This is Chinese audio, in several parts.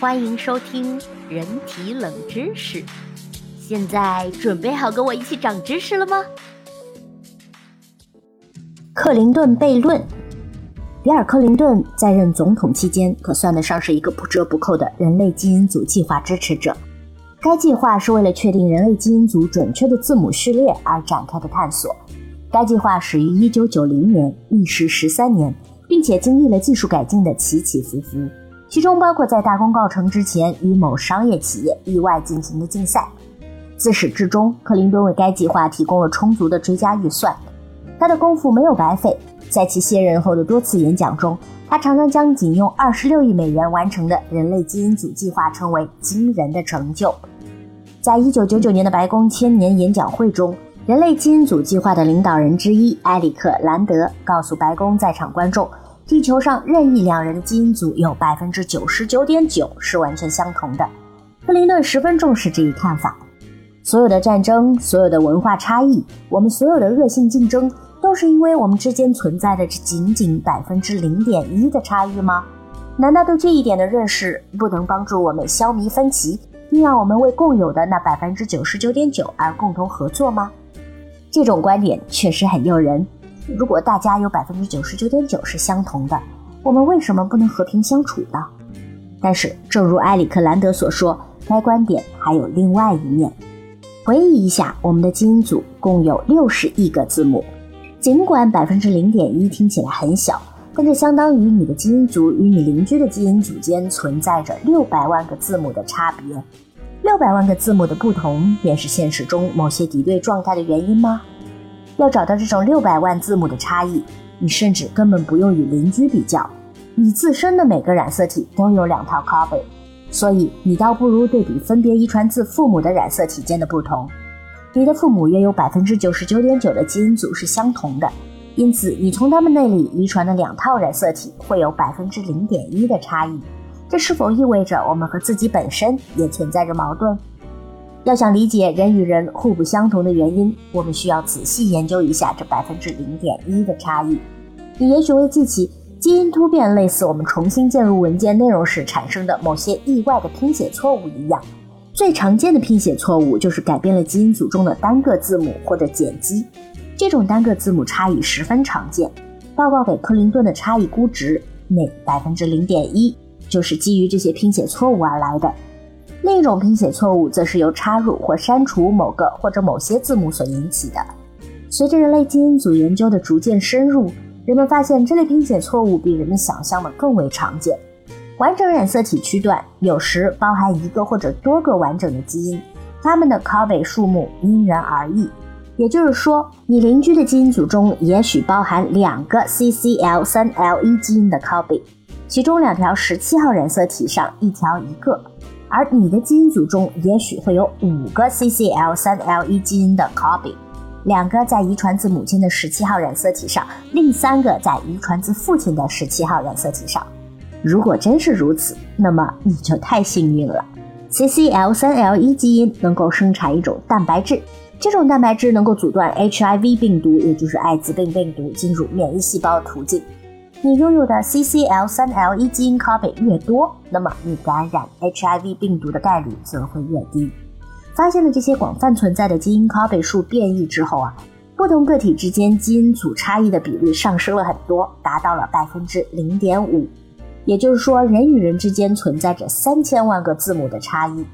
欢迎收听人体冷知识。现在准备好跟我一起长知识了吗？克林顿悖论。比尔·克林顿在任总统期间，可算得上是一个不折不扣的人类基因组计划支持者。该计划是为了确定人类基因组准确的字母序列而展开的探索。该计划始于1990年，历时十三年，并且经历了技术改进的起起伏伏。其中包括在大功告成之前与某商业企业意外进行的竞赛。自始至终，克林顿为该计划提供了充足的追加预算。他的功夫没有白费，在其卸任后的多次演讲中，他常常将仅用二十六亿美元完成的人类基因组计划称为惊人的成就。在一九九九年的白宫千年演讲会中，人类基因组计划的领导人之一埃里克·兰德告诉白宫在场观众。地球上任意两人的基因组有百分之九十九点九是完全相同的。克林顿十分重视这一看法。所有的战争，所有的文化差异，我们所有的恶性竞争，都是因为我们之间存在的这仅仅百分之零点一的差异吗？难道对这一点的认识不能帮助我们消弭分歧，并让我们为共有的那百分之九十九点九而共同合作吗？这种观点确实很诱人。如果大家有百分之九十九点九是相同的，我们为什么不能和平相处呢？但是，正如埃里克兰德所说，该观点还有另外一面。回忆一下，我们的基因组共有六十亿个字母，尽管百分之零点一听起来很小，但这相当于你的基因组与你邻居的基因组间存在着六百万个字母的差别。六百万个字母的不同，便是现实中某些敌对状态的原因吗？要找到这种六百万字母的差异，你甚至根本不用与邻居比较，你自身的每个染色体都有两套 copy，所以你倒不如对比分别遗传自父母的染色体间的不同。你的父母约有百分之九十九点九的基因组是相同的，因此你从他们那里遗传的两套染色体会有百分之零点一的差异。这是否意味着我们和自己本身也存在着矛盾？要想理解人与人互不相同的原因，我们需要仔细研究一下这百分之零点一的差异。你也许会记起，基因突变类似我们重新进入文件内容时产生的某些意外的拼写错误一样。最常见的拼写错误就是改变了基因组中的单个字母或者碱基。这种单个字母差异十分常见。报告给克林顿的差异估值那百分之零点一，就是基于这些拼写错误而来的。另一种拼写错误则是由插入或删除某个或者某些字母所引起的。随着人类基因组研究的逐渐深入，人们发现这类拼写错误比人们想象的更为常见。完整染色体区段有时包含一个或者多个完整的基因，它们的 copy 数目因人而异。也就是说，你邻居的基因组中也许包含两个 CCL3L1 基因的 copy，其中两条十七号染色体上一条一个。而你的基因组中也许会有五个 CCL3L1 基因的 copy，两个在遗传自母亲的十七号染色体上，另三个在遗传自父亲的十七号染色体上。如果真是如此，那么你就太幸运了。CCL3L1 基因能够生产一种蛋白质，这种蛋白质能够阻断 HIV 病毒，也就是艾滋病病毒进入免疫细胞途径。你拥有的 CCL3L1 基因 copy 越多，那么你感染 HIV 病毒的概率则会越低。发现了这些广泛存在的基因 copy 数变异之后啊，不同个体之间基因组差异的比率上升了很多，达到了百分之零点五。也就是说，人与人之间存在着三千万个字母的差异。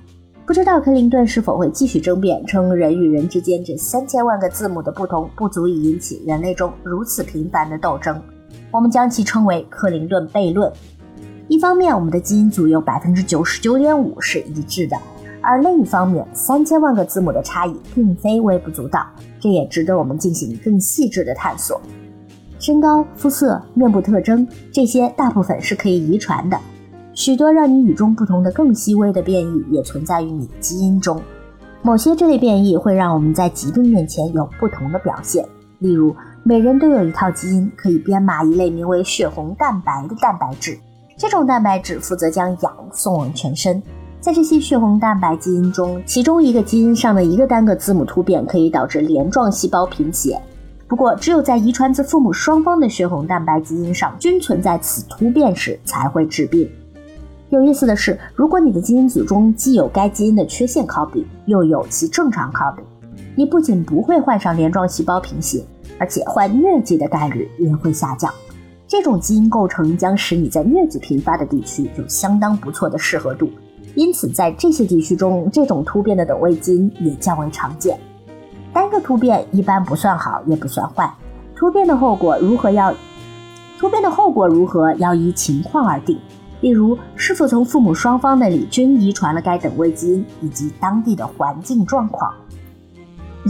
不知道克林顿是否会继续争辩，称人与人之间这三千万个字母的不同不足以引起人类中如此频繁的斗争。我们将其称为克林顿悖论。一方面，我们的基因组有百分之九十九点五是一致的，而另一方面，三千万个字母的差异并非微不足道，这也值得我们进行更细致的探索。身高、肤色、面部特征这些大部分是可以遗传的，许多让你与众不同的更细微的变异也存在于你的基因中。某些这类变异会让我们在疾病面前有不同的表现，例如。每人都有一套基因，可以编码一类名为血红蛋白的蛋白质。这种蛋白质负责将氧送往全身。在这些血红蛋白基因中，其中一个基因上的一个单个字母突变可以导致镰状细胞贫血。不过，只有在遗传自父母双方的血红蛋白基因上均存在此突变时，才会致病。有意思的是，如果你的基因组中既有该基因的缺陷 copy，又有其正常 copy，你不仅不会患上镰状细胞贫血，而且患疟疾的概率也会下降。这种基因构成将使你在疟疾频发的地区有相当不错的适合度，因此在这些地区中，这种突变的等位基因也较为常见。单个突变一般不算好，也不算坏。突变的后果如何要突变的后果如何要依情况而定。例如，是否从父母双方那里均遗传了该等位基因，以及当地的环境状况。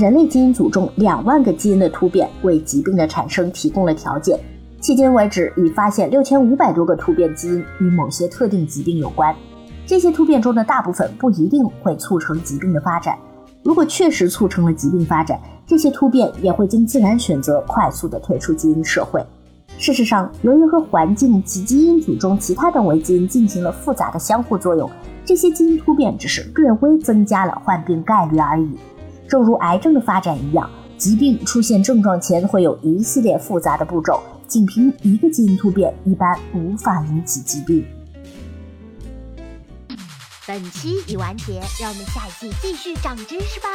人类基因组中两万个基因的突变为疾病的产生提供了条件。迄今为止，已发现六千五百多个突变基因与某些特定疾病有关。这些突变中的大部分不一定会促成疾病的发展。如果确实促成了疾病发展，这些突变也会经自然选择快速地退出基因社会。事实上，由于和环境及基因组中其他等位基因进行了复杂的相互作用，这些基因突变只是略微增加了患病概率而已。正如癌症的发展一样，疾病出现症状前会有一系列复杂的步骤，仅凭一个基因突变一般无法引起疾病。本期已完结，让我们下一期继续长知识吧。